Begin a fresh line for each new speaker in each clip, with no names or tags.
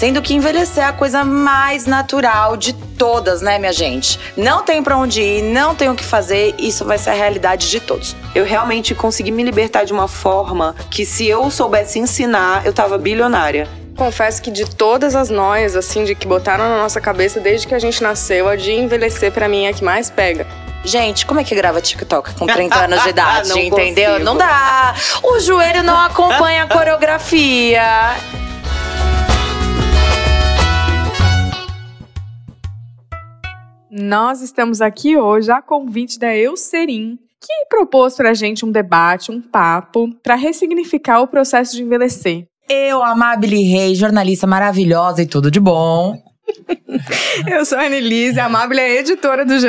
Sendo que envelhecer é a coisa mais natural de todas, né, minha gente? Não tem para onde ir, não tem o que fazer, isso vai ser a realidade de todos.
Eu realmente consegui me libertar de uma forma que se eu soubesse ensinar, eu tava bilionária.
Confesso que de todas as noias, assim, de que botaram na nossa cabeça desde que a gente nasceu, a de envelhecer para mim é a que mais pega.
Gente, como é que grava TikTok com 30 anos de idade,
Não
entendeu?
consigo.
Não dá. O joelho não acompanha a coreografia.
Nós estamos aqui hoje a convite da Eucerin, que propôs pra gente um debate, um papo, para ressignificar o processo de envelhecer.
Eu, Amabile Rei, jornalista maravilhosa e tudo de bom.
Eu sou a Annelise, a Amável é editora do GE.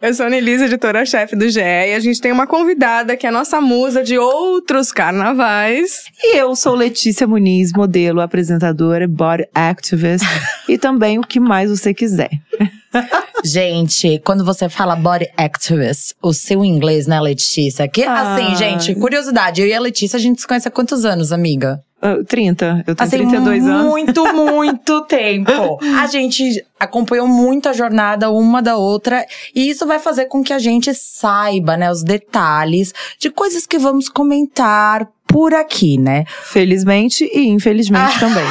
Eu sou a Annelise, editora-chefe do GE. E a gente tem uma convidada que é a nossa musa de outros carnavais.
E eu sou Letícia Muniz, modelo, apresentadora, body activist e também o que mais você quiser.
Gente, quando você fala body activist, o seu inglês, né, Letícia? Que,
Ah.
assim, gente, curiosidade, eu e a Letícia, a gente se conhece há quantos anos, amiga?
Ah, 30, eu tenho
Assim,
32 anos.
muito, muito tempo. A gente acompanhou muito a jornada uma da outra e isso vai fazer com que a gente saiba, né, os detalhes de coisas que vamos comentar por aqui, né?
Felizmente e infelizmente também.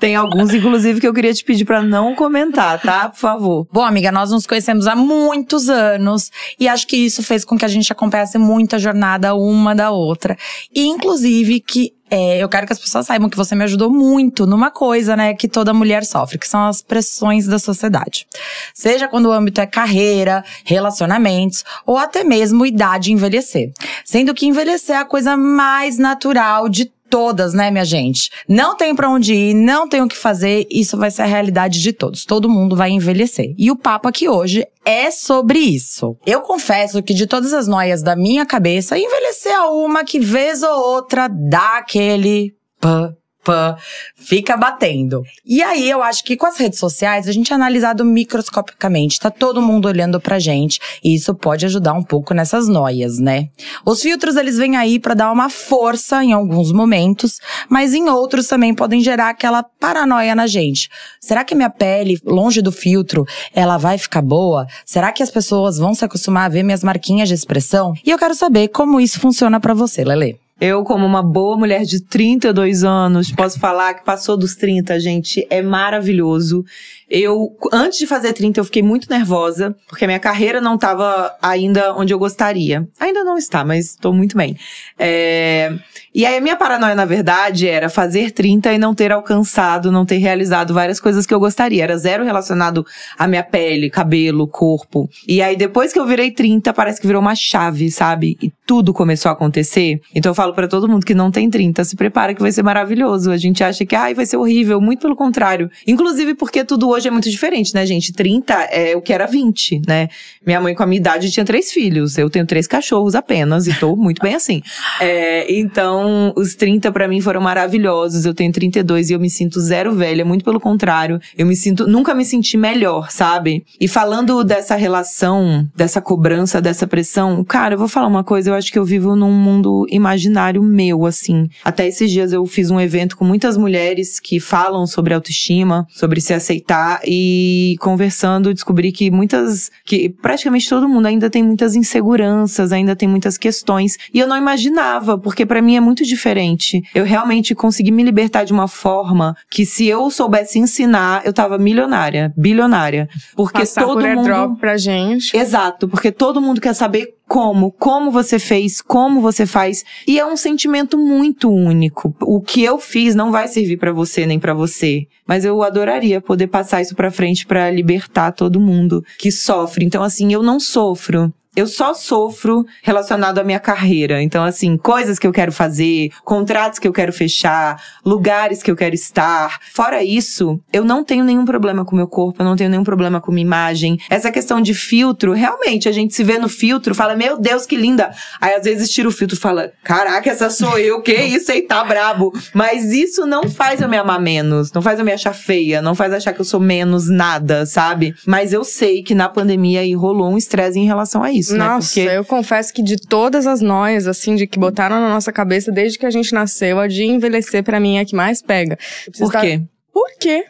Tem alguns, inclusive, que eu queria te pedir pra não comentar, tá? Por favor.
Bom, amiga, nós nos conhecemos há muitos anos e acho que isso fez com que a gente acompanhasse muito a jornada uma da outra. E, inclusive, que é, eu quero que as pessoas saibam que você me ajudou muito numa coisa, né, que toda mulher sofre, que são as pressões da sociedade. Seja quando o âmbito é carreira, relacionamentos ou até mesmo idade e envelhecer. Sendo que envelhecer é a coisa mais natural de todas, né, minha gente? Não tem pra onde ir, não tem o que fazer, isso vai ser a realidade de todos. Todo mundo vai envelhecer. E o papo aqui hoje é sobre isso. Eu confesso que de todas as noias da minha cabeça, envelhecer é uma que vez ou outra dá aquele pã, pã, fica batendo. E aí eu acho que com as redes sociais a gente é analisado microscopicamente, tá todo mundo olhando pra gente, e isso pode ajudar um pouco nessas noias, né? Os filtros eles vêm aí pra dar uma força em alguns momentos, mas em outros também podem gerar aquela paranoia na gente. Será que minha pele, longe do filtro, ela vai ficar boa? Será que as pessoas vão se acostumar a ver minhas marquinhas de expressão? E eu quero saber como isso funciona pra você, Lele.
Eu, como uma boa mulher de 32 anos, posso falar que passou dos 30, gente, é maravilhoso. Eu, antes de fazer 30, eu fiquei muito nervosa, porque a minha carreira não estava ainda onde eu gostaria. Ainda não está, mas estou muito bem. É, E aí, a minha paranoia, na verdade, era fazer 30 e não ter alcançado, não ter realizado várias coisas que eu gostaria. Era zero relacionado à minha pele, cabelo, corpo. E aí, depois que eu virei 30, parece que virou uma chave, sabe? E tudo começou a acontecer. Então, eu falo pra todo mundo que não tem 30, se prepara que vai ser maravilhoso. A gente acha que, ai, vai ser horrível. Muito pelo contrário. Inclusive porque tudo hoje é muito diferente, né, gente? 30 é o que era 20, né? Minha mãe, com a minha idade, tinha três filhos. Eu tenho três cachorros apenas e tô muito bem assim. É, então, os 30 pra mim foram maravilhosos. Eu tenho 32 e eu me sinto zero velha. Muito pelo contrário. Eu me sinto, nunca me senti melhor, sabe? E falando dessa relação, dessa cobrança, dessa pressão, cara, eu vou falar uma coisa. Eu acho que eu vivo num mundo imaginário meu, assim. Até esses dias eu fiz um evento com muitas mulheres que falam sobre autoestima, sobre se aceitar e conversando descobri que muitas, que praticamente todo mundo ainda tem muitas inseguranças, ainda tem muitas questões e eu não imaginava, porque pra mim é muito diferente. Eu realmente consegui me libertar de uma forma que se eu soubesse ensinar, eu tava milionária, bilionária, porque
Passar
todo
por
mundo
pra gente.
Exato, porque todo mundo quer saber como, como você fez, como você faz, e é um sentimento muito único. O que eu fiz não vai servir pra você nem pra você, mas eu adoraria poder passar isso pra frente pra libertar todo mundo que sofre. Então assim, eu não sofro. Eu só sofro relacionado à minha carreira. Então, assim, coisas que eu quero fazer, contratos que eu quero fechar, lugares que eu quero estar. Fora isso, eu não tenho nenhum problema com o meu corpo, eu não tenho nenhum problema com minha imagem. Essa questão de filtro, realmente, a gente se vê no filtro, fala, meu Deus, que linda. Aí, às vezes, tira o filtro e fala, caraca, essa sou eu, que isso aí, tá brabo. Mas isso não faz eu me amar menos, não faz eu me achar feia, não faz achar que eu sou menos nada, sabe? Mas eu sei que na pandemia aí rolou um estresse em relação a isso. Isso, né?
Nossa,
Porque
eu confesso que de todas as noias, assim, de que botaram na noça cabeça desde que a gente nasceu, a de envelhecer pra mim é a que mais pega.
Por quê?
Por quê?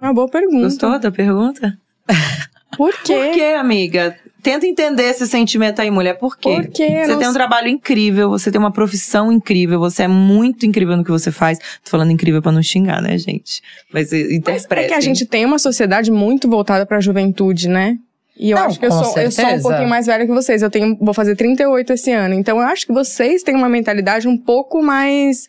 Uma boa pergunta.
Gostou da pergunta?
Por quê?
Por quê, amiga? Tenta entender esse sentimento aí, mulher. Por quê?
Por quê?
Você
Não
tem um trabalho incrível, você tem uma profissão incrível, você é muito incrível no que você faz. Tô falando incrível pra não xingar, né, gente? Mas eh,
Mas é que a gente tem uma sociedade muito voltada pra juventude, né? E eu
Não,
acho que eu sou, eu sou um pouquinho mais velha que vocês. Eu tenho, vou fazer 38 esse ano. Então eu acho que vocês têm uma mentalidade um pouco mais.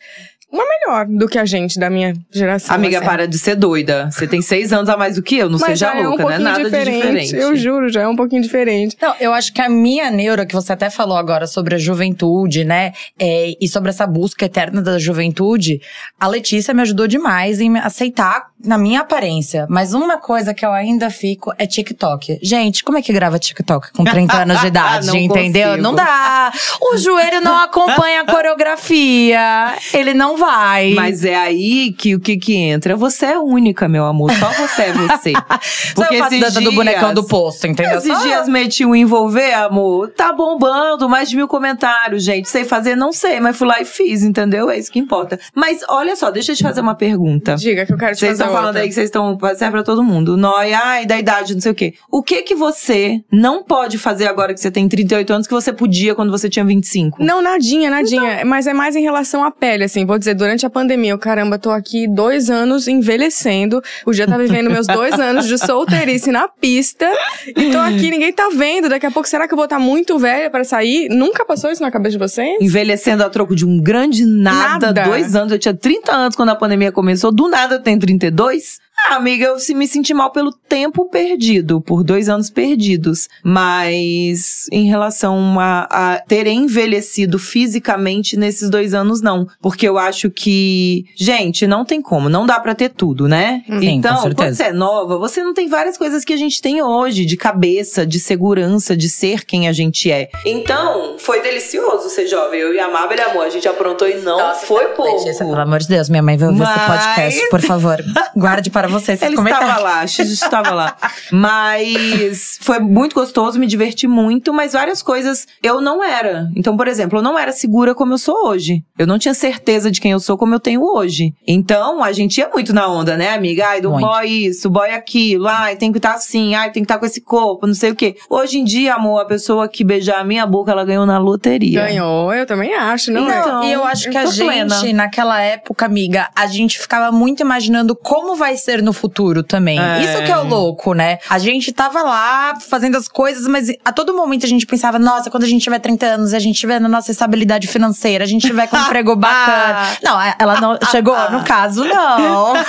Uma melhor do que a gente, da minha geração.
Amiga,
assim.
para de ser doida. Você tem seis anos a mais do que eu, não
Mas
seja
já é um
louca, não é
pouquinho
nada
diferente.
de diferente.
Eu juro, já é um pouquinho diferente.
Não, eu acho que a minha neura, que você até falou agora sobre a juventude, né? é, e sobre essa busca eterna da juventude, a Letícia me ajudou demais em aceitar na minha aparência. Mas uma coisa que eu ainda fico é TikTok. Gente, como é que grava TikTok com 30 anos de idade,
Não
entendeu?
consigo.
Não dá. O joelho não acompanha a coreografia. Ele não vai.
Mas é aí que o que que entra? Você é única, meu amor. Só você é você.
Só eu faço dança do bonecão do posto, entendeu?
Esses
Só-
dias meti o envolver, amor. Tá bombando, mais de mil comentários, gente. Sei fazer, não sei, mas fui lá e fiz, entendeu? É isso que importa. Mas olha só, deixa eu te fazer uma pergunta.
Diga que eu quero te
Vocês
fazer
estão falando
outra.
aí que vocês estão. Serve pra todo mundo. Nóia, ai, da idade, não sei o quê. O que que você não pode fazer agora que você tem 38 anos que você podia quando você tinha 25?
Não, nadinha, nadinha.
Então.
Mas é mais em relação à pele, assim. Vou dizer, durante a pandemia, eu, caramba, tô aqui dois anos envelhecendo. Podia estar vivendo meus dois anos de solteirice na pista. E tô aqui, ninguém tá vendo. Daqui a pouco, será que eu vou estar muito velha pra sair? Nunca passou isso na cabeça de vocês?
Envelhecendo a troco de um grande nada,
Nada.
dois anos. Eu tinha 30 anos quando a pandemia começou, do nada eu tenho 32 dois ah, amiga, eu se- me senti mal pelo tempo perdido, por dois anos perdidos. Mas em relação a, a ter envelhecido fisicamente nesses dois anos, não. Porque eu acho que, gente, não tem como, não dá pra ter tudo, né?
Sim,
então, quando você é nova, você não tem várias coisas que a gente tem hoje, de cabeça, de segurança, de ser quem a gente é. Então, foi delicioso ser jovem. Eu e a Mabel, amor, a gente aprontou e não foi pouco.
Letícia, pelo amor de Deus, minha mãe vai ouvir esse
Mas-
podcast, por favor. Guarde para você esses
Ele
comentários.
estava lá, a X estava lá. Mas foi muito gostoso, me diverti muito, mas várias coisas eu não era. Então, por exemplo, eu não era segura como eu sou hoje. Eu não tinha certeza de quem eu sou como eu tenho hoje. Então, a gente ia muito na onda, né, amiga? Ai, do
Muito.
boy isso, boy aquilo. Ai, tem que estar assim, ai, tem que estar com esse corpo, não sei o quê. Hoje em dia, amor, a pessoa que beijar a minha boca, ela ganhou na loteria.
Ganhou, eu também acho, não é?
Então,
e eu acho que a gente,
plena.
naquela época, amiga, a gente ficava muito imaginando como vai ser no futuro também.
É.
Isso que é o louco, né? A gente tava lá fazendo as coisas, mas a todo momento a gente pensava, nossa, quando a gente tiver 30 anos, a gente tiver na nossa estabilidade financeira, a gente tiver com um emprego bacana. Não, ela não chegou, no caso, não.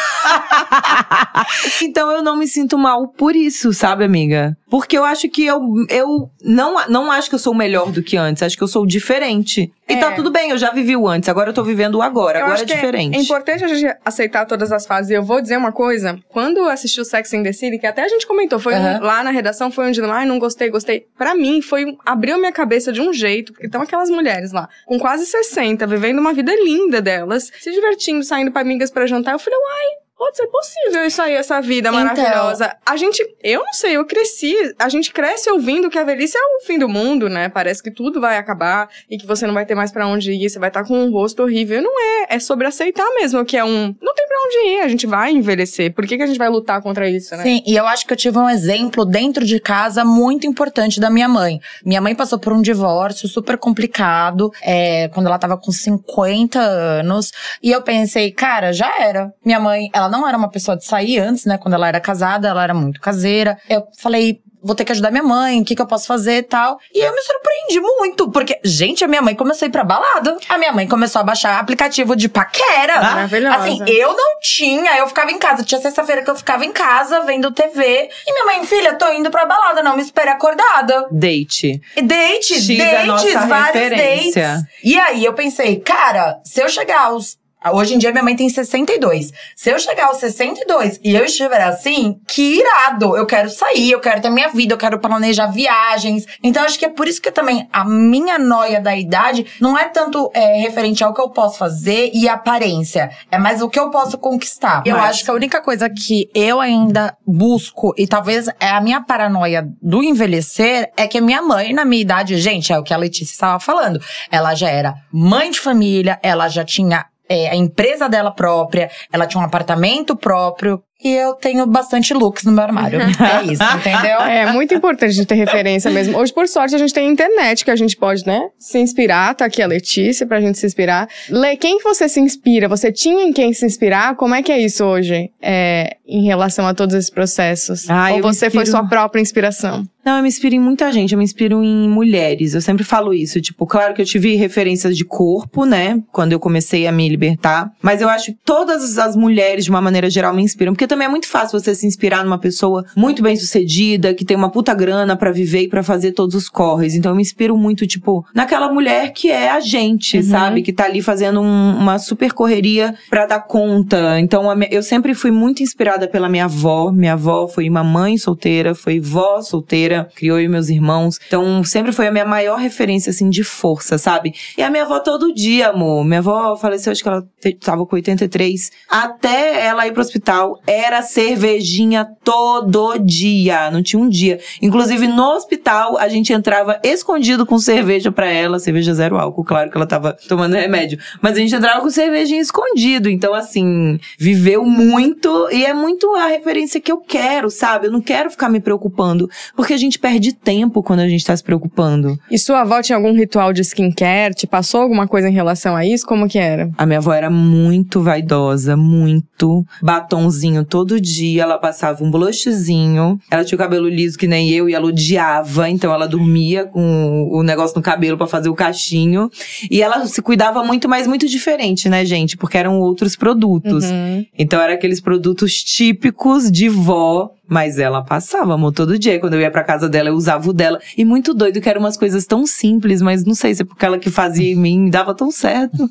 Então eu não me sinto mal por isso, sabe, amiga? Porque eu acho que eu, eu não, não acho que eu sou melhor do que antes, acho que eu sou diferente. E
É.
tá tudo bem, eu já vivi o antes, agora eu tô vivendo o agora,
Eu
agora
acho
é
que
diferente.
É importante a gente aceitar todas as fases. E eu vou dizer uma coisa: quando eu assisti o Sex and the City, que até a gente comentou, foi um-
Aham.
lá na redação, foi onde, ai, não gostei, gostei. Pra mim, foi um- abriu minha cabeça de um jeito, porque estão aquelas mulheres lá, com quase 60, vivendo uma vida linda delas, se divertindo, saindo pra amigas pra jantar. Eu falei, uai. Pode ser possível isso aí, essa vida
Então.
maravilhosa. A gente, eu não sei, eu cresci, a gente cresce ouvindo que a velhice é o fim do mundo, né? Parece que tudo vai acabar e que você não vai ter mais pra onde ir, você vai estar com um rosto horrível. Não é, é sobre aceitar mesmo que é um. Não tem pra onde ir, a gente vai envelhecer. Por que, que a gente vai lutar contra isso, né?
Sim, e eu acho que eu tive um exemplo dentro de casa muito importante da minha mãe. Minha mãe passou por um divórcio super complicado, é, quando ela tava com 50 anos. E eu pensei, cara, já era. Minha mãe, ela não era uma pessoa de sair antes, né? Quando ela era casada, ela era muito caseira. Eu falei. Vou ter que ajudar minha mãe, o que, que eu posso fazer e tal. E eu me surpreendi muito, porque, gente, a minha mãe começou a ir pra balada. A minha mãe começou a baixar aplicativo de paquera.
Maravilhosa.
Assim, eu não tinha, eu ficava em casa. Tinha sexta-feira que eu ficava em casa vendo TV. E minha mãe, filha, tô indo pra balada, não me espere acordada.
Date.
E Dates,
X é
dates, vários dates. E aí eu pensei, cara, se eu chegar aos Hoje em dia minha mãe tem 62. Se eu chegar aos 62 e eu estiver assim, que irado! Eu quero sair, eu quero ter minha vida, eu quero planejar viagens. Então acho que é por isso que também a minha noia da idade não é tanto é, referente ao que eu posso fazer e aparência. É mais o que eu posso conquistar. Eu acho que a única coisa que eu ainda busco, e talvez é a minha paranoia do envelhecer, é que a minha mãe, na minha idade, gente, é o que a Letícia estava falando. Ela já era mãe de família, ela já tinha é, a empresa dela própria, ela tinha um apartamento próprio. E eu tenho bastante looks no meu armário. é isso, entendeu?
É muito importante a gente ter referência mesmo. Hoje, por sorte, a gente tem internet que a gente pode, né, se inspirar. Tá aqui a Letícia pra gente se inspirar. Lê, quem que você se inspira? Você tinha em quem se inspirar? Como é que é isso hoje, é, em relação a todos esses processos?
Ah,
Ou você
inspiro...
foi sua própria inspiração?
Não, eu me inspiro em muita gente, eu me inspiro em mulheres. Eu sempre falo isso. Tipo, claro que eu tive referências de corpo, né? Quando eu comecei a me libertar. Mas eu acho que todas as mulheres, de uma maneira geral, me inspiram. Porque também é muito fácil você se inspirar numa pessoa muito bem sucedida, que tem uma puta grana para viver e para fazer todos os corres. Então eu me inspiro muito, tipo, naquela mulher que é a gente, uhum. sabe? Que tá ali fazendo um, uma super correria pra dar conta. Então eu sempre fui muito inspirada pela minha avó. Minha avó foi uma mãe solteira, foi vó solteira criou eu e meus irmãos. Então, sempre foi a minha maior referência, assim, de força, sabe? E a minha avó todo dia, amor. Minha avó faleceu, acho que ela tava com 83. Até ela ir pro hospital, era cervejinha todo dia. Não tinha um dia. Inclusive, no hospital, a gente entrava escondido com cerveja para ela. Cerveja zero álcool, claro que ela tava tomando remédio. Mas a gente entrava com cervejinha escondido. Então, assim, viveu muito. E é muito a referência que eu quero, sabe? Eu não quero ficar me preocupando. Porque a gente perde tempo quando a gente tá se preocupando.
E sua avó tinha algum ritual de skincare? Te passou alguma coisa em relação a isso? Como que era?
A minha avó era muito vaidosa, muito. Batonzinho todo dia, ela passava um blushzinho. Ela tinha o cabelo liso que nem eu e ela odiava, então ela dormia com o negócio no cabelo para fazer o cachinho. E ela se cuidava muito, mas muito diferente, né, gente? Porque eram outros produtos. Uhum. Então eram aqueles produtos típicos de vó mas ela passava, amor, todo dia. Quando eu ia pra casa dela, eu usava o dela. E muito doido que eram umas coisas tão simples, mas não sei se é porque ela que fazia em mim dava tão certo.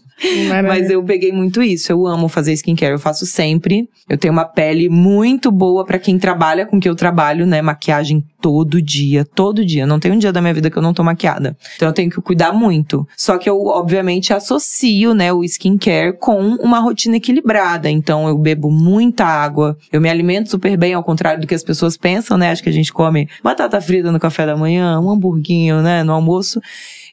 mas eu peguei muito isso. Eu amo fazer skincare, eu faço sempre. Eu tenho uma pele muito boa para quem trabalha com que eu trabalho, né? Maquiagem todo dia, todo dia. Não tem um dia da minha vida que eu não tô maquiada. Então eu tenho que cuidar muito. Só que eu, obviamente, associo, né, o skincare com uma rotina equilibrada. Então eu bebo muita água, eu me alimento super bem, ao contrário do do que as pessoas pensam, né? Acho que a gente come batata frita no café da manhã, um hamburguinho, né, no almoço.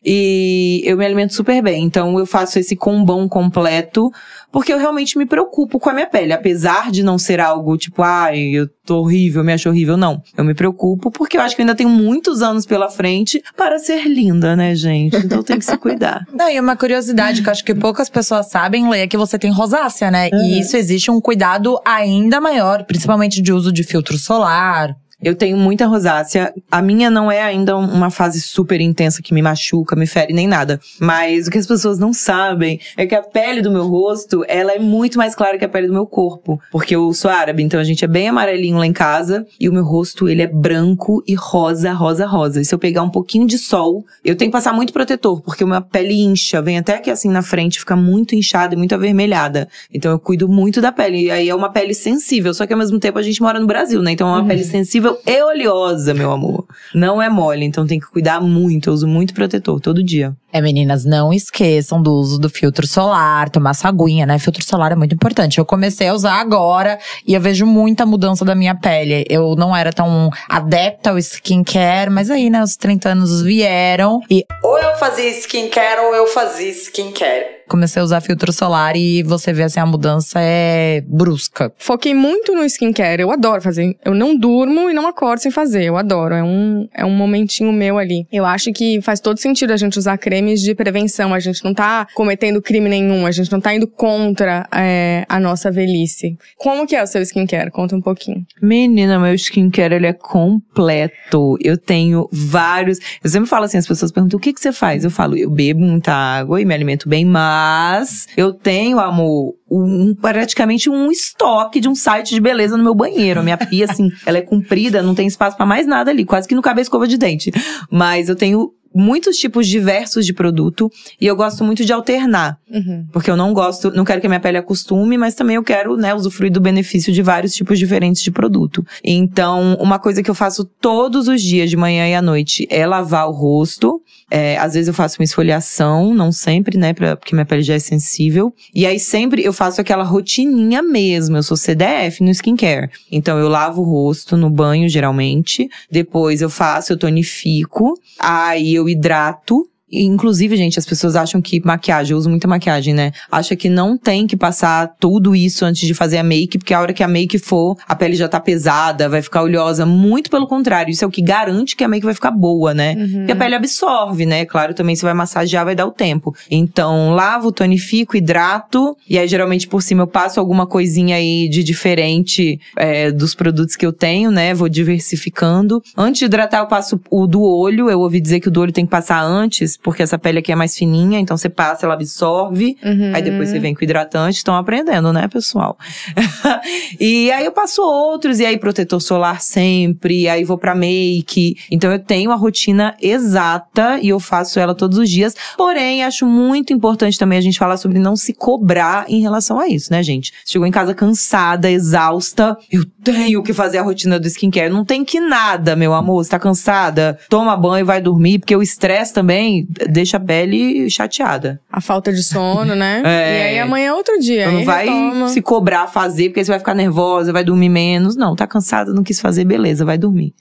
E eu me alimento super bem. Então eu faço esse combão completo, porque eu realmente me preocupo com a minha pele. Apesar de não ser algo tipo, ai, eu tô horrível, me acho horrível. Não. Eu me preocupo porque eu acho que eu ainda tenho muitos anos pela frente para ser linda, né, gente? Então tem que se cuidar.
Não, e uma curiosidade que eu acho que poucas pessoas sabem, Lê, é que você tem rosácea, né? Uhum. E isso existe um cuidado ainda maior, principalmente de uso de filtro solar,
eu tenho muita rosácea. A minha não é ainda uma fase super intensa que me machuca, me fere nem nada. Mas o que as pessoas não sabem é que a pele do meu rosto, ela é muito mais clara que a pele do meu corpo. Porque eu sou árabe, então a gente é bem amarelinho lá em casa. E o meu rosto, ele é branco e rosa, rosa, rosa. E se eu pegar um pouquinho de sol, eu tenho que passar muito protetor, porque a minha pele incha. Vem até aqui assim na frente, fica muito inchada e muito avermelhada. Então eu cuido muito da pele. E aí é uma pele sensível. Só que ao mesmo tempo a gente mora no Brasil, né? Então é uma uhum. pele sensível e oleosa, meu amor. Não é mole, então tem que cuidar muito. Eu uso muito protetor todo dia.
É, meninas, não esqueçam do uso do filtro solar, tomar sua aguinha, né? Filtro solar é muito importante. Eu comecei a usar agora e eu vejo muita mudança da minha pele. Eu não era tão adepta ao skincare, mas aí, né, os 30 anos vieram e ou eu fazia skincare ou eu fazia skincare comecei a usar filtro solar e você vê assim, a mudança é brusca.
Foquei muito no skincare, eu adoro fazer. Eu não durmo e não acordo sem fazer, eu adoro. É um, é um momentinho meu ali. Eu acho que faz todo sentido a gente usar cremes de prevenção. A gente não tá cometendo crime nenhum, a gente não tá indo contra é, a nossa velhice. Como que é o seu skincare? Conta um pouquinho.
Menina, meu skincare ele é completo. Eu tenho vários. Eu sempre falo assim, as pessoas perguntam o que, que você faz? Eu falo, eu bebo muita água e me alimento bem mais mas eu tenho, amor, um, praticamente um estoque de um site de beleza no meu banheiro. A minha pia, assim, ela é comprida, não tem espaço para mais nada ali. Quase que não cabe escova de dente. Mas eu tenho muitos tipos diversos de produto e eu gosto muito de alternar.
Uhum.
Porque eu não gosto, não quero que a minha pele acostume, mas também eu quero, né, usufruir do benefício de vários tipos diferentes de produto. Então, uma coisa que eu faço todos os dias, de manhã e à noite, é lavar o rosto. É, às vezes eu faço uma esfoliação, não sempre, né, pra, porque minha pele já é sensível. E aí sempre eu faço aquela rotininha mesmo. Eu sou CDF no skincare. Então eu lavo o rosto no banho, geralmente. Depois eu faço, eu tonifico. Aí eu hidrato. Inclusive, gente, as pessoas acham que maquiagem, eu uso muita maquiagem, né? Acha que não tem que passar tudo isso antes de fazer a make, porque a hora que a make for, a pele já tá pesada, vai ficar oleosa. Muito pelo contrário, isso é o que garante que a make vai ficar boa, né?
Uhum.
Porque a pele absorve, né? Claro, também você vai massagear, vai dar o tempo. Então, lavo, tonifico, hidrato. E aí, geralmente, por cima, eu passo alguma coisinha aí de diferente é, dos produtos que eu tenho, né? Vou diversificando. Antes de hidratar, eu passo o do olho. Eu ouvi dizer que o do olho tem que passar antes, porque essa pele aqui é mais fininha. Então, você passa, ela absorve.
Uhum.
Aí depois você vem com hidratante, estão aprendendo, né, pessoal? e aí eu passo outros, e aí protetor solar sempre, e aí vou pra make. Então eu tenho a rotina exata e eu faço ela todos os dias. Porém, acho muito importante também a gente falar sobre não se cobrar em relação a isso, né, gente? Chegou em casa cansada, exausta, eu tenho que fazer a rotina do skincare. Não tem que nada, meu amor. Você tá cansada? Toma banho e vai dormir, porque o estresse também deixa a pele chateada.
A falta de sono, né?
É.
E aí amanhã é outro dia.
Então não vai
retoma.
se cobrar fazer, porque você vai ficar nervosa, vai dormir menos. Não, tá cansada, não quis fazer, beleza, vai dormir.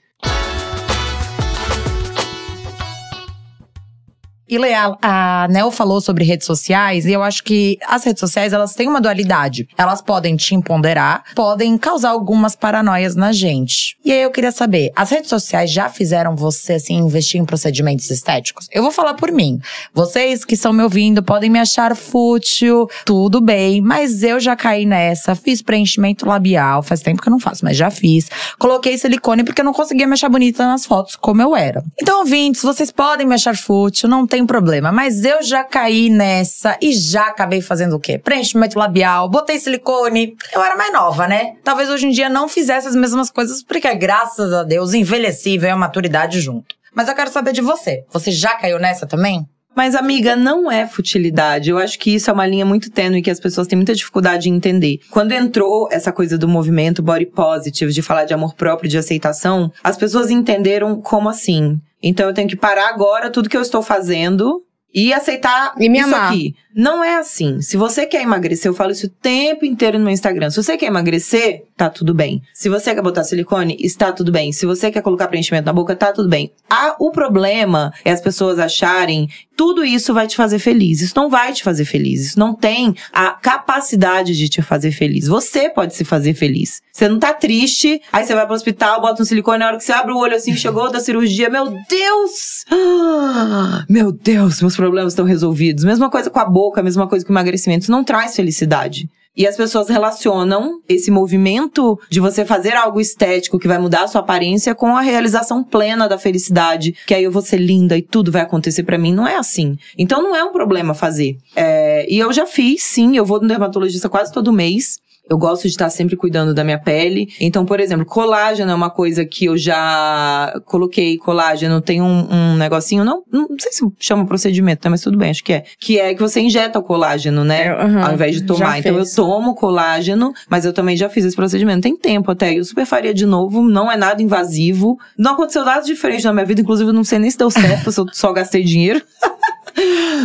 E Leal, a Nel falou sobre redes sociais e eu acho que as redes sociais elas têm uma dualidade. Elas podem te empoderar, podem causar algumas paranoias na gente. E aí eu queria saber, as redes sociais já fizeram você assim investir em procedimentos estéticos? Eu vou falar por mim. Vocês que estão me ouvindo podem me achar fútil, tudo bem, mas eu já caí nessa, fiz preenchimento labial, faz tempo que eu não faço, mas já fiz. Coloquei silicone porque eu não conseguia me achar bonita nas fotos como eu era. Então, ouvintes, vocês podem me achar fútil, não tem problema. Mas eu já caí nessa e já acabei fazendo o quê? Preenchimento labial, botei silicone. Eu era mais nova, né? Talvez hoje em dia não fizesse as mesmas coisas, porque graças a Deus envelheci e veio a maturidade junto. Mas eu quero saber de você. Você já caiu nessa também?
Mas, amiga, não é futilidade. Eu acho que isso é uma linha muito tênue que as pessoas têm muita dificuldade em entender. Quando entrou essa coisa do movimento body positive, de falar de amor próprio, de aceitação, as pessoas entenderam como assim. Então eu tenho que parar agora tudo que eu estou fazendo e aceitar
E me
isso
amar.
aqui. Não é assim. Se você quer emagrecer, eu falo isso o tempo inteiro no meu Instagram. Se você quer emagrecer, tá tudo bem. Se você quer botar silicone, está tudo bem. Se você quer colocar preenchimento na boca, tá tudo bem. Ah, o problema é as pessoas acharem tudo isso vai te fazer feliz. Isso não vai te fazer feliz. Isso não tem a capacidade de te fazer feliz. Você pode se fazer feliz. Você não tá triste, aí você vai pro hospital, bota um silicone, na hora que você abre o olho assim, chegou da cirurgia, meu Deus! Ah, meu Deus, meus problemas estão resolvidos. Mesma coisa com a boca, mesma coisa com o emagrecimento. Isso não traz felicidade. E as pessoas relacionam esse movimento de você fazer algo estético que vai mudar a sua aparência com a realização plena da felicidade. Que aí eu vou ser linda e tudo vai acontecer pra mim. Não é assim. Então não é um problema fazer. É, e eu já fiz, sim. Eu vou no dermatologista quase todo mês. Eu gosto de estar sempre cuidando da minha pele. Então, por exemplo, colágeno é uma coisa que eu já coloquei. Colágeno tem um, um negocinho, não, não sei se chama procedimento, né? Mas tudo bem, acho que é. Que é que você injeta o colágeno, né?
É, aham,
Ao invés de tomar. Então, eu tomo colágeno, mas eu também já fiz esse procedimento. Tem tempo até. Eu super faria de novo. Não é nada invasivo. Não aconteceu nada diferente na minha vida. Inclusive, eu não sei nem se deu certo, se eu só gastei dinheiro.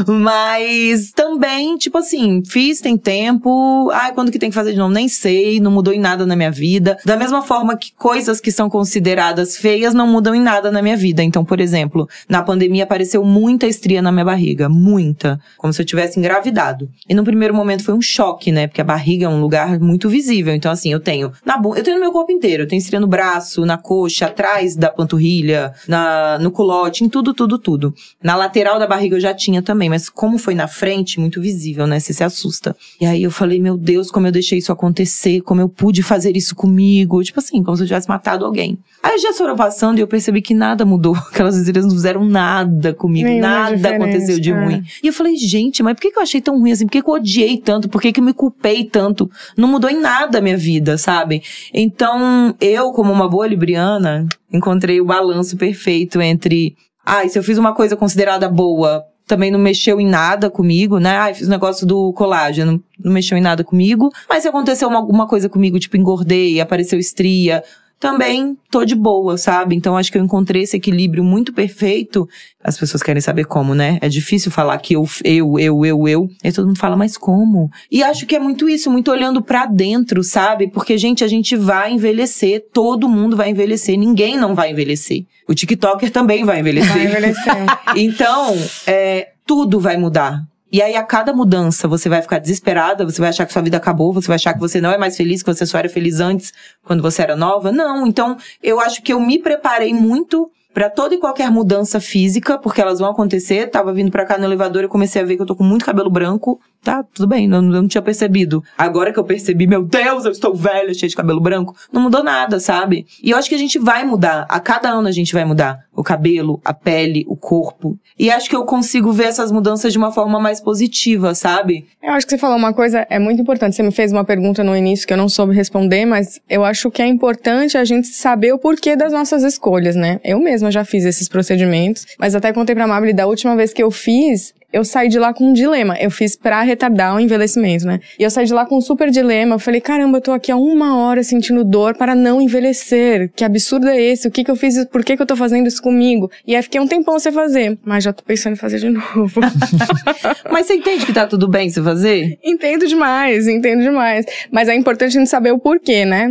Mas também, tipo assim, fiz, tem tempo. Ai, quando que tem que fazer de novo? Nem sei, não mudou em nada na minha vida. Da mesma forma que coisas que são consideradas feias não mudam em nada na minha vida. Então, por exemplo, na pandemia apareceu muita estria na minha barriga. Muita. Como se eu tivesse engravidado. E no primeiro momento foi um choque, né? Porque a barriga é um lugar muito visível. Então, assim, eu tenho na eu tenho no meu corpo inteiro. Eu tenho estria no braço, na coxa, atrás da panturrilha, na, no culote, em tudo, tudo, tudo. Na lateral da barriga eu já tinha também, mas como foi na frente, muito visível, né? Você se assusta. E aí eu falei, meu Deus, como eu deixei isso acontecer, como eu pude fazer isso comigo. Tipo assim, como se eu tivesse matado alguém. Aí os dias foram passando e eu percebi que nada mudou. Aquelas estrias não fizeram nada comigo.
Nenhuma
nada aconteceu de
é.
ruim. E eu falei, gente, mas por que, que eu achei tão ruim assim? Por que, que eu odiei tanto? Por que, que eu me culpei tanto? Não mudou em nada a minha vida, sabe? Então, eu, como uma boa libriana, encontrei o balanço perfeito entre Ah, e se eu fiz uma coisa considerada boa, também não mexeu em nada comigo, né? Ai, fiz o negócio do colágeno, não mexeu em nada comigo. Mas se aconteceu uma, alguma coisa comigo, tipo, engordei, apareceu estria, também tô de boa, sabe? Então acho que eu encontrei esse equilíbrio muito perfeito. As pessoas querem saber como, né? É difícil falar que eu, eu, eu, eu, eu. E todo mundo fala, mas como? E acho que é muito isso, muito olhando para dentro, sabe? Porque, gente, a gente vai envelhecer, todo mundo vai envelhecer, ninguém não vai envelhecer. O TikToker também vai envelhecer.
Vai envelhecer.
então, é, tudo vai mudar. E aí, a cada mudança, você vai ficar desesperada, você vai achar que sua vida acabou, você vai achar que você não é mais feliz, que você só era feliz antes, quando você era nova. Não. Então, eu acho que eu me preparei muito para toda e qualquer mudança física, porque elas vão acontecer. Tava vindo para cá no elevador e comecei a ver que eu tô com muito cabelo branco. Tá, tudo bem, eu não tinha percebido. Agora que eu percebi, meu Deus, eu estou velha, cheia de cabelo branco, não mudou nada, sabe? E eu acho que a gente vai mudar. A cada ano a gente vai mudar. O cabelo, a pele, o corpo. E acho que eu consigo ver essas mudanças de uma forma mais positiva, sabe?
Eu acho que você falou uma coisa, é muito importante. Você me fez uma pergunta no início que eu não soube responder, mas eu acho que é importante a gente saber o porquê das nossas escolhas, né? Eu mesma já fiz esses procedimentos, mas até contei pra Mabel da última vez que eu fiz, eu saí de lá com um dilema. Eu fiz pra retardar o envelhecimento, né? E eu saí de lá com um super dilema. Eu falei, caramba, eu tô aqui há uma hora sentindo dor para não envelhecer. Que absurdo é esse? O que que eu fiz? Por que que eu tô fazendo isso comigo? E aí fiquei um tempão sem fazer. Mas já tô pensando em fazer de novo.
Mas você entende que tá tudo bem se fazer?
entendo demais, entendo demais. Mas é importante a gente saber o porquê, né?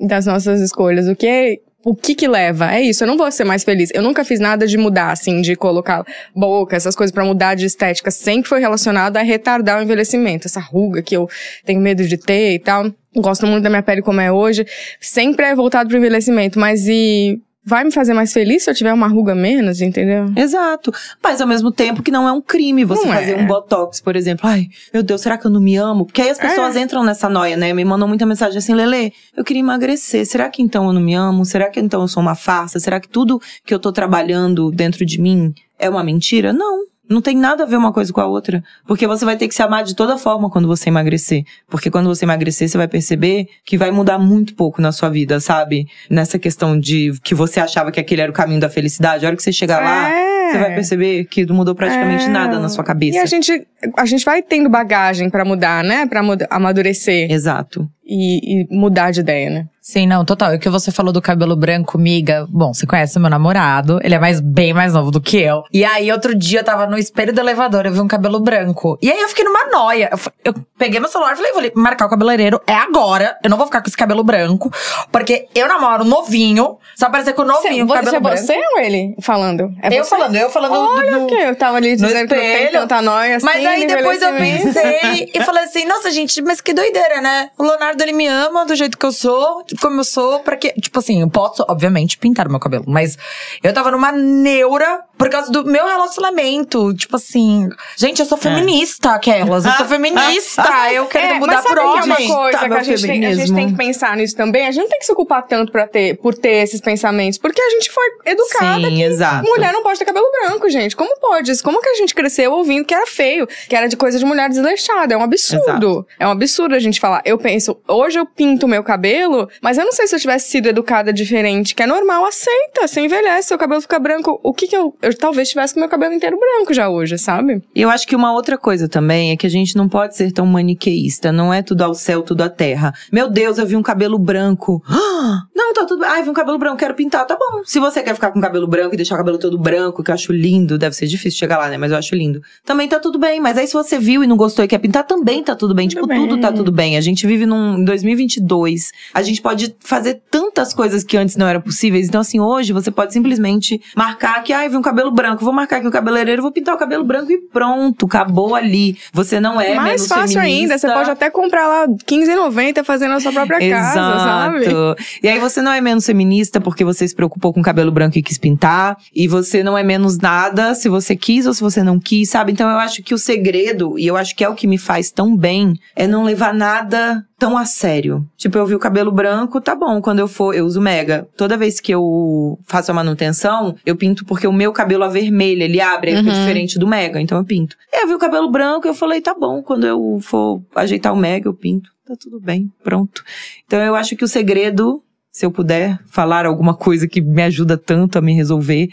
É.
Das nossas escolhas. O que o que que leva? É isso, eu não vou ser mais feliz. Eu nunca fiz nada de mudar, assim, de colocar boca, essas coisas para mudar de estética. Sempre foi relacionado a retardar o envelhecimento. Essa ruga que eu tenho medo de ter e tal. Gosto muito da minha pele como é hoje. Sempre é voltado pro envelhecimento. Mas e vai me fazer mais feliz se eu tiver uma ruga menos, entendeu?
Exato. Mas ao mesmo tempo que não é um crime você
Não
fazer
é.
um botox, por exemplo. Ai, meu Deus, será que eu não me amo? Porque aí as pessoas
É.
entram nessa noia, né? Me mandam muita mensagem assim, Lele, eu queria emagrecer. Será que então eu não me amo? Será que então eu sou uma farsa? Será que tudo que eu tô trabalhando dentro de mim é uma mentira? Não. Não tem nada a ver uma coisa com a outra. Porque você vai ter que se amar de toda forma quando você emagrecer. Porque quando você emagrecer, você vai perceber que vai mudar muito pouco na sua vida, sabe? Nessa questão de que você achava que aquele era o caminho da felicidade. A hora que você chegar lá,
É.
você vai perceber que não mudou praticamente
É.
nada na sua cabeça.
E a gente, a gente vai tendo bagagem pra mudar, né? Pra amadurecer
Exato.
e, e mudar de ideia, né?
Sim, não, total. E o que você falou do cabelo branco, miga. Bom, você conhece o meu namorado. Ele é mais, bem mais novo do que eu. E aí, outro dia, eu tava no espelho do elevador, eu vi um cabelo branco. E aí, eu fiquei numa noia. Eu, eu peguei meu celular e falei, vou marcar o cabeleireiro. É agora. Eu não vou ficar com esse cabelo branco. Porque eu namoro novinho. Só aparecer com o novinho, com
você,
cabelo
é
branco.
você ou ele falando? É
eu
você?
falando, eu falando do-
Olha
do,
o que eu tava ali dizendo que não tem
espelho.
tanta nóia assim.
Mas aí depois eu pensei e falei assim, nossa, gente, mas que doideira, né? O Leonardo, ele me ama do jeito que eu sou, como eu sou, pra que. Tipo assim, eu posso, obviamente, pintar o meu cabelo, mas eu tava numa neura por causa do meu relacionamento. Tipo assim, gente, eu sou feminista, aquelas. Eu sou feminista, eu quero
É,
mudar
mas sabe
por
que é uma coisa
Tá,
que a gente, tem, a gente tem que pensar nisso também? A gente não tem que se ocupar tanto pra ter, por ter esses pensamentos, porque a gente foi educada
Sim,
que
exato.
mulher não pode ter cabelo branco, gente. Como pode isso? Como que a gente cresceu ouvindo que era feio, que era de coisa de mulher desleixada? É um absurdo.
Exato.
É um absurdo a gente falar. Eu penso, hoje eu pinto meu cabelo, mas eu não sei se eu tivesse sido educada diferente, que é normal, aceita. Você envelhece, seu cabelo fica branco. O que que eu. Eu talvez tivesse com meu cabelo inteiro branco já hoje, sabe?
E eu acho que uma outra coisa também é que a gente não pode ser tão maniqueísta. Não é tudo ao céu, tudo à terra. Meu Deus, eu vi um cabelo branco. Ah, tá tudo. Ai, vi um cabelo branco, quero pintar. Tá bom. Se você quer ficar com o cabelo branco e deixar o cabelo todo branco, que eu acho lindo, deve ser difícil chegar lá, né? Mas eu acho lindo. Também tá tudo bem. Mas aí se você viu e não gostou e quer pintar, também tá tudo bem.
Tudo
tipo,
bem.
tudo tá tudo bem. A gente vive num em 2022. A gente pode fazer tantas coisas que antes não eram possíveis. Então, assim, hoje você pode simplesmente marcar que, ai, vi um cabelo branco, vou marcar aqui o cabeleireiro, vou pintar o cabelo branco e pronto, acabou ali. Você não é
Mais fácil
feminista.
ainda, você pode até comprar lá R$15,90 fazendo na sua própria casa, sabe?
Exato. E aí você não é menos feminista porque você se preocupou com cabelo branco e quis pintar. E você não é menos nada se você quis ou se você não quis, sabe? Então eu acho que o segredo, e eu acho que é o que me faz tão bem, é não levar nada tão a sério. Tipo, eu vi o cabelo branco, tá bom. Quando eu for, eu uso mega. Toda vez que eu faço a manutenção, eu pinto porque o meu cabelo avermelha, ele abre,
Uhum.
diferente do mega, então eu pinto. Eu vi o cabelo branco, eu falei, tá bom. Quando eu for ajeitar o mega, eu pinto. Tá tudo bem, pronto. Então eu acho que o segredo, se eu puder falar alguma coisa que me ajuda tanto a me resolver,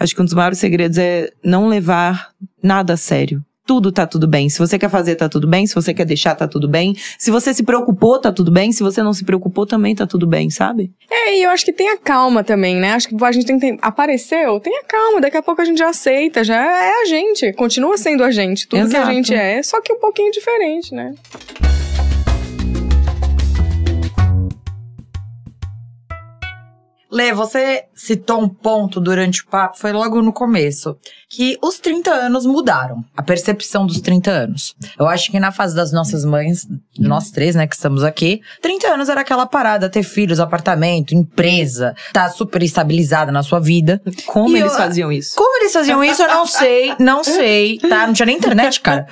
Acho que um dos maiores segredos é não levar nada a sério. Tudo tá tudo bem. Se você quer fazer, tá tudo bem. Se você quer deixar, tá tudo bem. Se você se preocupou, tá tudo bem. Se você não se preocupou, também tá tudo bem, sabe?
É, e eu acho que tem a calma também, né? Acho que a gente tem que. ter- Apareceu, tenha calma. Daqui a pouco a gente já aceita, já é a gente. Continua sendo a gente. Tudo que
Exato.
a gente é, só que um pouquinho diferente, né?
Lê, você citou um ponto durante o papo, foi logo no começo, que os 30 anos mudaram, a percepção dos 30 anos. Eu acho que na fase das nossas mães, nós três, né, que estamos aqui, 30 anos era aquela parada, ter filhos, apartamento, empresa, tá super estabilizada na sua vida.
Como
E
eles
eu-
faziam isso?
Como eles faziam isso, eu não sei, não sei, tá? Não tinha nem internet, cara.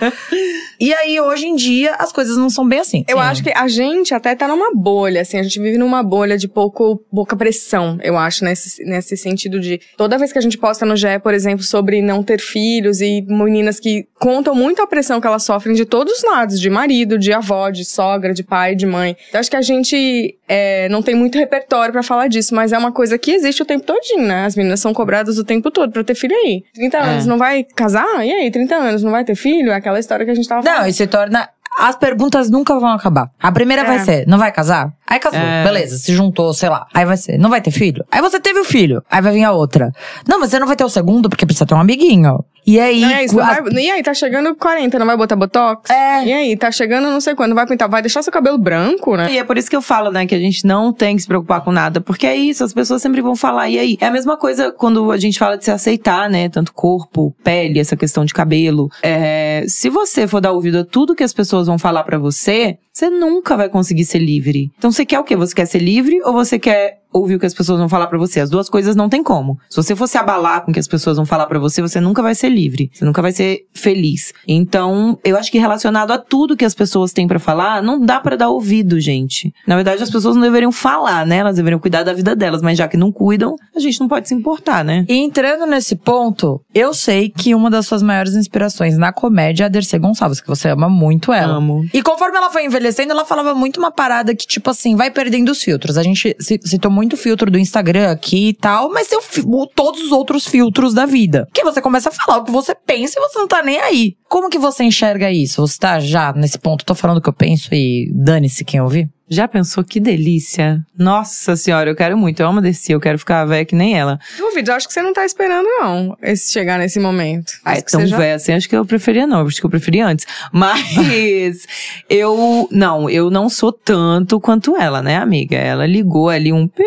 E aí, hoje em dia, as coisas não são bem assim.
Eu
Sim.
acho que a gente até tá numa bolha, assim, a gente vive numa bolha de pouco, pouca pressão, eu acho, nesse, nesse sentido de. Toda vez que a gente posta no GE, por exemplo, sobre não ter filhos e meninas que contam muito a pressão que elas sofrem de todos os lados, de marido, de avó, de sogra, de pai, de mãe. Então acho que a gente é, não tem muito repertório pra falar disso, mas é uma coisa que existe o tempo todinho, né? As meninas são cobradas o tempo todo pra ter filho aí. 30 anos não vai casar? E aí, 30 anos não vai ter filho? É aquela história que a gente tava falando.
Não, e se torna. As perguntas nunca vão acabar. A primeira
É.
vai ser: não vai casar? Aí casou,
É.
beleza, se juntou, sei lá. Aí vai ser: não vai ter filho? Aí você teve o filho. Aí vai vir a outra. Não, mas você não vai ter o segundo porque precisa ter um amiguinho. E aí.
É isso, não
as-
vai- e aí, tá chegando 40, não vai botar botox?
É.
E aí, tá chegando não sei quando, vai pintar, vai deixar seu cabelo branco, né?
E é por isso que eu falo, né, que a gente não tem que se preocupar com nada, porque é isso, as pessoas sempre vão falar, e aí? É a mesma coisa quando a gente fala de se aceitar, né, tanto corpo, pele, essa questão de cabelo. É, se você for dar ouvido a tudo que as pessoas vão falar pra você, você nunca vai conseguir ser livre. Então você quer o quê? Você quer ser livre ou você quer ouvir o que as pessoas vão falar pra você? As duas coisas não tem como. Se você fosse abalar com o que as pessoas vão falar pra você, você nunca vai ser livre. Você nunca vai ser feliz. Então, eu acho que relacionado a tudo que as pessoas têm pra falar, não dá pra dar ouvido, gente. Na verdade, as pessoas não deveriam falar, né? Elas deveriam cuidar da vida delas, mas já que não cuidam, a gente não pode se importar, né?
E entrando nesse ponto, eu sei que uma das suas maiores inspirações na comédia é a Dercê Gonçalves, que você ama muito ela.
Amo.
E conforme ela foi envelhecendo, ela falava muito uma parada que, tipo assim, vai perdendo os filtros. A gente ci- citou muito filtro do Instagram aqui e tal, mas tem o- todos os outros filtros da vida. Que você começa a falar o que você pensa e você não tá nem aí. Como que você enxerga isso? Você tá já nesse ponto, tô falando o que eu penso e dane-se quem ouvir?
Já pensou que delícia? Nossa senhora, eu quero muito. Eu amo descer, eu quero ficar velha que nem ela.
Duvido, acho que você não tá esperando, não, esse chegar nesse momento.
Ah, é
Acho que
tão
já-
velha assim, acho que eu preferia não, acho que eu preferia antes. Mas eu, não, eu não sou tanto quanto ela, né, amiga? Ela ligou ali um pi,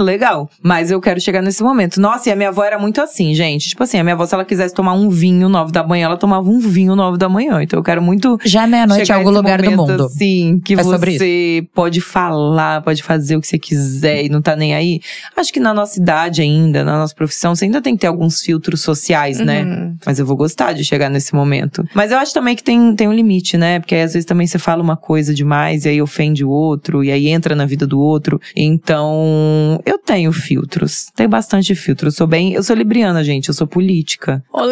legal. Mas eu quero chegar nesse momento. Nossa, e a minha avó era muito assim, gente. Tipo assim, a minha avó, se ela quisesse tomar um vinho nove da manhã, ela tomava um vinho nove da manhã. Então eu quero muito
Já é meia-noite em algum lugar do mundo.
Assim, que
É sobre
você pode falar, pode fazer o que você quiser e não tá nem aí. Acho que na nossa idade ainda, na nossa profissão, você ainda tem que ter alguns filtros sociais, né?
Uhum.
Mas eu vou gostar de chegar nesse momento. Mas eu acho também que tem, tem um limite, né? Porque aí, às vezes também você fala uma coisa demais e aí ofende o outro, e aí entra na vida do outro. Então, eu tenho filtros. Tenho bastante filtros. Eu sou bem. Eu sou libriana, gente. Eu sou política.
Ô,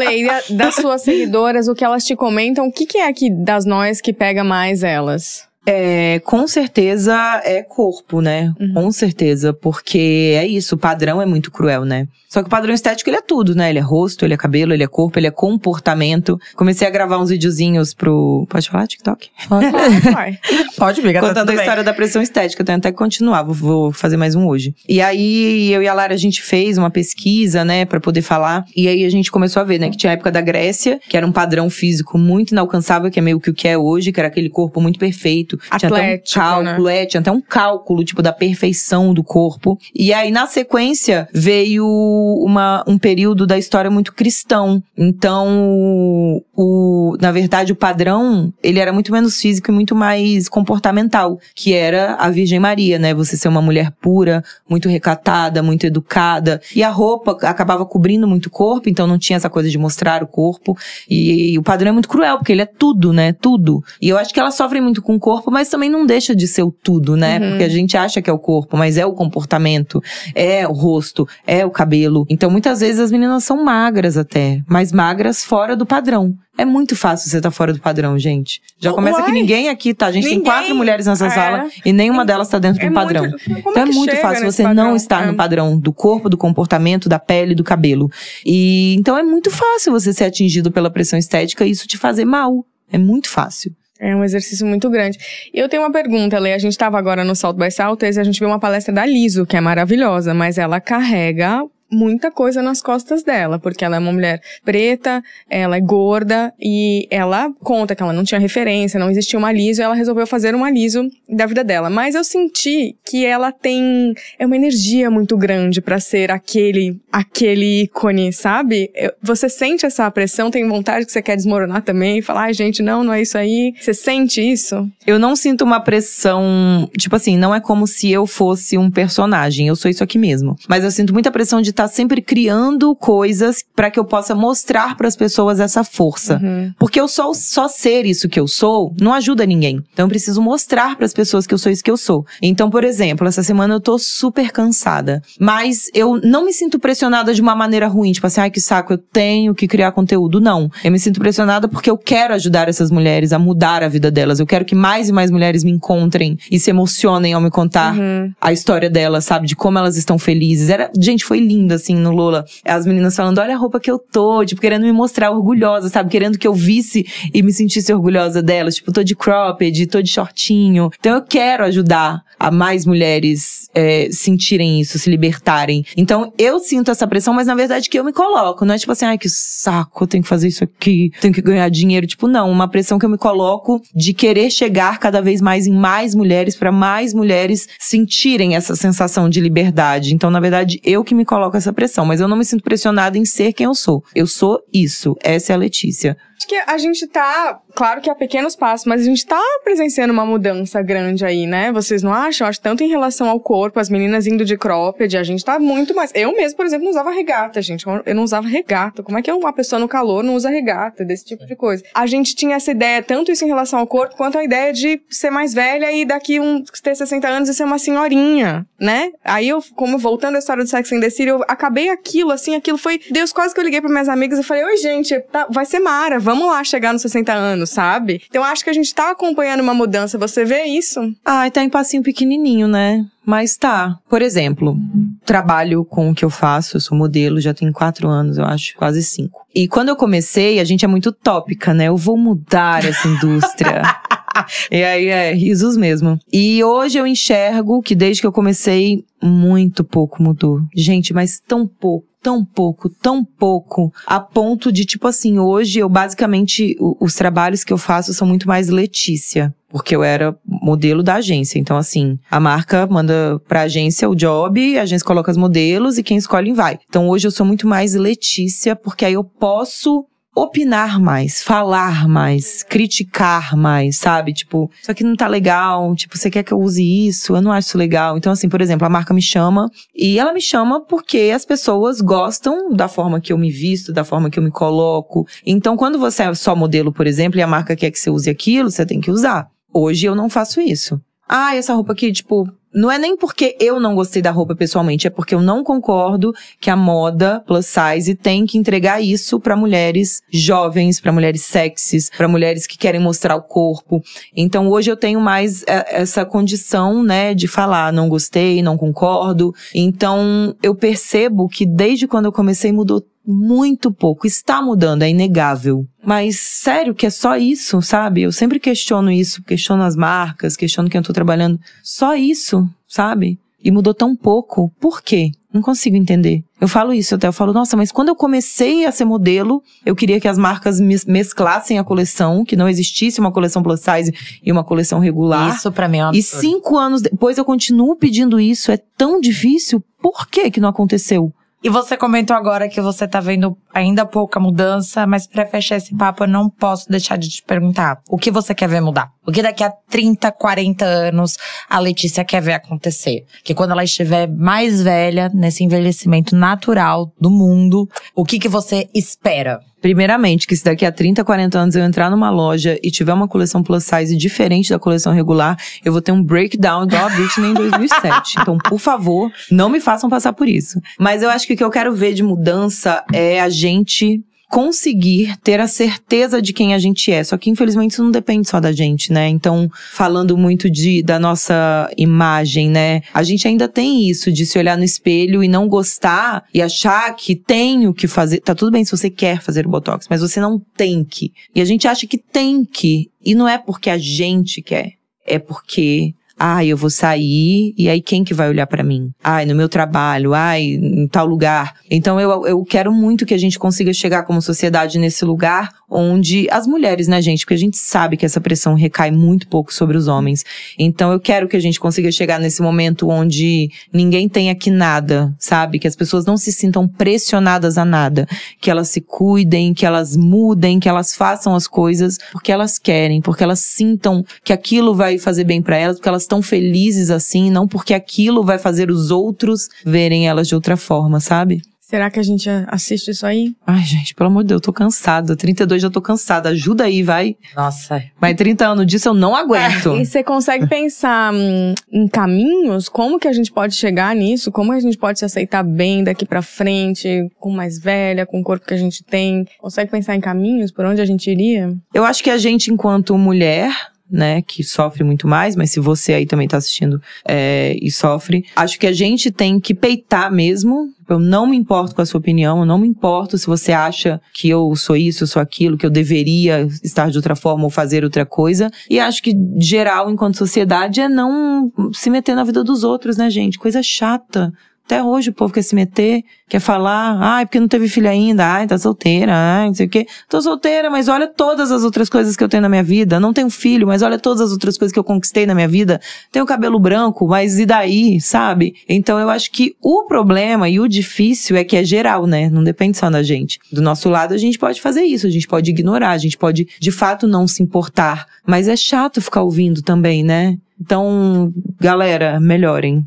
das suas seguidoras, o que elas te comentam, o que, que é aqui das nós que pega mais elas?
É, com certeza é corpo, né?
Uhum.
Com certeza, porque é isso, o padrão é muito cruel, né? Só que o padrão estético ele é tudo, né? Ele é rosto, ele é cabelo, ele é corpo, ele é comportamento. Comecei a gravar uns videozinhos pro. Pode falar, TikTok?
Vai, vai.
Pode brigar, tá
Contando
tudo
a
bem.
história da pressão estética, eu tenho até que continuar, vou, vou fazer mais um hoje. E aí, eu e a Lara, a gente fez uma pesquisa, né, pra poder falar. E aí a gente começou a ver, né, que tinha a época da Grécia, que era um padrão físico muito inalcançável, que é meio que o que é hoje, que era aquele corpo muito perfeito. Tinha até um
Atlético,
cálculo, é, tinha até um cálculo, tipo, da perfeição do corpo. E aí, na sequência, veio uma, um período da história muito cristão. Então, o, na verdade, o padrão, ele era muito menos físico e muito mais comportamental, que era a Virgem Maria, né? Você ser uma mulher pura, muito recatada, muito educada. E a roupa acabava cobrindo muito o corpo, então não tinha essa coisa de mostrar o corpo. E, o padrão é muito cruel, porque ele é tudo, né? Tudo. E eu acho que elas sofrem muito com o corpo corpo, mas também não deixa de ser o tudo, né?
Uhum.
Porque a gente acha que é o corpo, mas é o comportamento, é o rosto, é o cabelo. Então muitas vezes as meninas são magras até, mas magras fora do padrão. É muito fácil você estar fora do padrão, gente. Já começa
Uai.
que ninguém aqui tá. A gente tem
Ninguém.
quatro mulheres nessa
É.
sala e nenhuma delas tá dentro
É
do padrão.
muito-
Então é muito fácil você não
padrão?
estar
É.
no padrão do corpo, do comportamento, da pele, do cabelo. E então é muito fácil você ser atingido pela pressão estética e isso te fazer mal. É muito fácil.
É um exercício muito grande. E eu tenho uma pergunta, Lê. A gente estava agora no Salto by Salters e a gente viu uma palestra da Liso, que é maravilhosa, mas ela carrega muita coisa nas costas dela, porque ela é uma mulher preta, ela é gorda e ela conta que ela não tinha referência, não existia uma liso, e ela resolveu fazer uma liso da vida dela. Mas eu senti que ela tem é uma energia muito grande pra ser aquele aquele ícone, sabe? Você sente essa pressão, tem vontade que você quer desmoronar também, e falar, ai gente, não, não é isso aí. Você sente isso?
Eu não sinto uma pressão, tipo assim, não é como se eu fosse um personagem, eu sou isso aqui mesmo. Mas eu sinto muita pressão de estar sempre criando coisas pra que eu possa mostrar pras pessoas essa força.
Uhum.
Porque eu só, só ser isso que eu sou não ajuda ninguém. Então eu preciso mostrar pras pessoas que eu sou isso que eu sou. Então, por exemplo, essa semana eu tô super cansada. Mas eu não me sinto pressionada de uma maneira ruim. Tipo assim, ai que saco, eu tenho que criar conteúdo. Não. Eu me sinto pressionada porque eu quero ajudar essas mulheres a mudar a vida delas. Eu quero que mais e mais mulheres me encontrem e se emocionem ao me contar
Uhum.
a história delas, sabe? De como elas estão felizes. Era, gente, foi lindo, assim, no Lola. As meninas falando, olha a roupa que eu tô, tipo, querendo me mostrar orgulhosa, sabe? Querendo que eu visse e me sentisse orgulhosa delas. Tipo, tô de cropped, tô de shortinho. Então eu quero ajudar a mais mulheres é, sentirem isso, se libertarem. Então eu sinto essa pressão, mas na verdade que eu me coloco. Não é tipo assim, ai que saco, eu tenho que fazer isso aqui, tenho que ganhar dinheiro. Tipo, não, uma pressão que eu me coloco de querer chegar cada vez mais em mais mulheres, pra mais mulheres sentirem essa sensação de liberdade. Então, na verdade, eu que me coloco essa pressão, mas eu não me sinto pressionada em ser quem eu sou. Eu sou isso. Essa é a Letícia.
Acho que a gente tá, claro que há pequenos passos, mas a gente tá presenciando uma mudança grande aí, né? Vocês não acham? Acho tanto em relação ao corpo, as meninas indo de cropped, a gente tá muito mais. Eu mesmo, por exemplo, não usava regata, gente. Eu não usava regata. Como é que uma pessoa no calor não usa regata, desse tipo de coisa? A gente tinha essa ideia, tanto isso em relação ao corpo, quanto a ideia de ser mais velha e daqui um ter 60 anos e ser uma senhorinha, né? Aí eu, como voltando à história do Sex and the City, eu acabei aquilo, assim, aquilo foi. Deus, quase que eu liguei para minhas amigas e falei: Oi, gente, tá- vai ser Mara, vamos lá chegar nos 60 anos, sabe? Então acho que a gente tá acompanhando uma mudança. Você vê isso?
Ai, tá em passinho pequenininho, né? Mas tá. Por exemplo, trabalho com o que eu faço, eu sou modelo, já tem quatro anos, eu acho, quase cinco. E quando eu comecei, a gente é muito tópica, né? Eu vou mudar essa indústria. e aí é risos mesmo. E hoje eu enxergo que desde que eu comecei, muito pouco mudou. Gente, mas tão pouco. Tão pouco, tão pouco, a ponto de, tipo assim, hoje eu basicamente, os trabalhos que eu faço são muito mais Letícia porque eu era modelo da agência. Então, assim, a marca manda pra agência o job, a agência coloca os modelos e quem escolhe vai. Então, hoje eu sou muito mais Letícia, porque aí eu posso opinar mais, falar mais, criticar mais, sabe? Tipo, isso aqui não tá legal, tipo, você quer que eu use isso? Eu não acho isso legal. Então, assim, por exemplo, a marca me chama e ela me chama porque as pessoas gostam da forma que eu me visto, da forma que eu me coloco. Então, quando você é só modelo, por exemplo, e a marca quer que você use aquilo, você tem que usar. Hoje eu não faço isso. Ah, essa roupa aqui, tipo, não é nem porque eu não gostei da roupa pessoalmente, é porque eu não concordo que a moda plus size tem que entregar isso pra mulheres jovens, pra mulheres sexys, pra mulheres que querem mostrar o corpo. Então hoje eu tenho mais é, essa condição, né, de falar, não gostei, não concordo. Então eu percebo que desde quando eu comecei mudou muito pouco. Está mudando, é inegável. Mas sério que é só isso, sabe? Eu sempre questiono isso, questiono as marcas, questiono quem eu tô trabalhando. Só isso, sabe? E mudou tão pouco. Por quê? Não consigo entender. Eu falo isso até, eu falo, nossa, mas quando eu comecei a ser modelo, eu queria que as marcas mes- mesclassem a coleção, que não existisse uma coleção plus size e uma coleção regular.
Isso pra mim é um
E cinco anos depois eu continuo pedindo isso. É tão difícil. Por que que não aconteceu?
E você comentou agora que você tá vendo ainda pouca mudança, mas pra fechar esse papo, eu não posso deixar de te perguntar: o que você quer ver mudar? O que daqui a 30, 40 anos a Letícia quer ver acontecer? Que quando ela estiver mais velha, nesse envelhecimento natural do mundo, o que que você espera?
Primeiramente, que se daqui a 30, 40 anos eu entrar numa loja e tiver uma coleção plus size diferente da coleção regular, eu vou ter um breakdown igual a Britney em 2007. Então, por favor, não me façam passar por isso. Mas eu acho que o que eu quero ver de mudança é a gente conseguir ter a certeza de quem a gente é. Só que infelizmente isso não depende só da gente, né? Então, falando muito de da nossa imagem, né? A gente ainda tem isso de se olhar no espelho e não gostar e achar que tem o que fazer. Tá tudo bem se você quer fazer o botox, mas você não tem que. E a gente acha que tem que, e não é porque a gente quer, é porque Ai, eu vou sair e aí quem que vai olhar para mim? Ai, no meu trabalho, ai, em tal lugar. Então eu, eu quero muito que a gente consiga chegar como sociedade nesse lugar onde as mulheres, né, gente, porque a gente sabe que essa pressão recai muito pouco sobre os homens. Então eu quero que a gente consiga chegar nesse momento onde ninguém tenha que nada, sabe? Que as pessoas não se sintam pressionadas a nada, que elas se cuidem, que elas mudem, que elas façam as coisas porque elas querem, porque elas sintam que aquilo vai fazer bem para elas, porque elas estão felizes assim, não porque aquilo vai fazer os outros verem elas de outra forma, sabe?
Será que a gente assiste isso aí?
Ai, gente, pelo amor de Deus, eu tô cansada. 32 já tô cansada. Ajuda aí, vai.
Nossa.
Mas 30 anos disso eu não aguento.
E você consegue pensar hum, em caminhos? Como que a gente pode chegar nisso? Como a gente pode se aceitar bem daqui pra frente, com mais velha, com o corpo que a gente tem? Consegue pensar em caminhos por onde a gente iria?
Eu acho que a gente, enquanto mulher, né, que sofre muito mais, mas se você aí também tá assistindo é, e sofre, acho que a gente tem que peitar mesmo. Eu não me importo com a sua opinião, eu não me importo se você acha que eu sou isso, eu sou aquilo, que eu deveria estar de outra forma ou fazer outra coisa. E acho que geral, enquanto sociedade, é não se meter na vida dos outros, né, gente? Coisa chata. Até hoje o povo quer se meter, quer falar, ai, porque não teve filho ainda, ai, tá solteira, ai, não sei o quê. Tô solteira, mas olha todas as outras coisas que eu tenho na minha vida. Não tenho filho, mas olha todas as outras coisas que eu conquistei na minha vida. Tenho cabelo branco, mas e daí, sabe? Então eu acho que o problema e o difícil é que é geral, né? Não depende só da gente. Do nosso lado a gente pode fazer isso, a gente pode ignorar, a gente pode de fato não se importar. Mas é chato ficar ouvindo também, né? Então, galera, melhorem.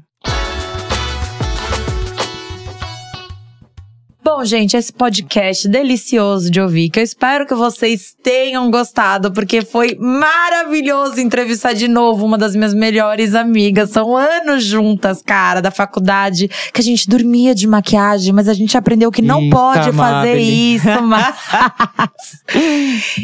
Bom, gente, esse podcast delicioso de ouvir, que eu espero que vocês tenham gostado, porque foi maravilhoso entrevistar de novo uma das minhas melhores amigas. São anos juntas, cara, da faculdade, que a gente dormia de maquiagem, mas a gente aprendeu que não
Eita,
pode fazer
Mabel.
isso, mas...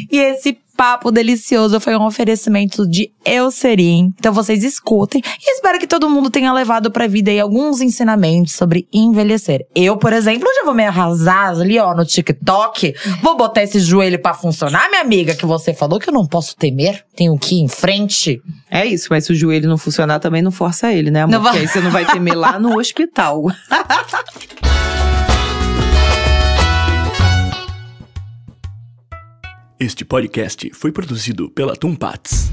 e esse papo delicioso foi um oferecimento de Eucerin. Então vocês escutem e espero que todo mundo tenha levado pra vida aí alguns ensinamentos sobre envelhecer. Eu, por exemplo, já vou me arrasar ali, ó, no TikTok. Vou botar esse joelho pra funcionar, minha amiga, que você falou que eu não posso temer. Tenho que ir em frente.
É isso, mas se o joelho não funcionar, também não força ele, né, amor?
Não vai-
Porque aí você não vai temer lá no hospital.
Este podcast foi produzido pela Tumpats.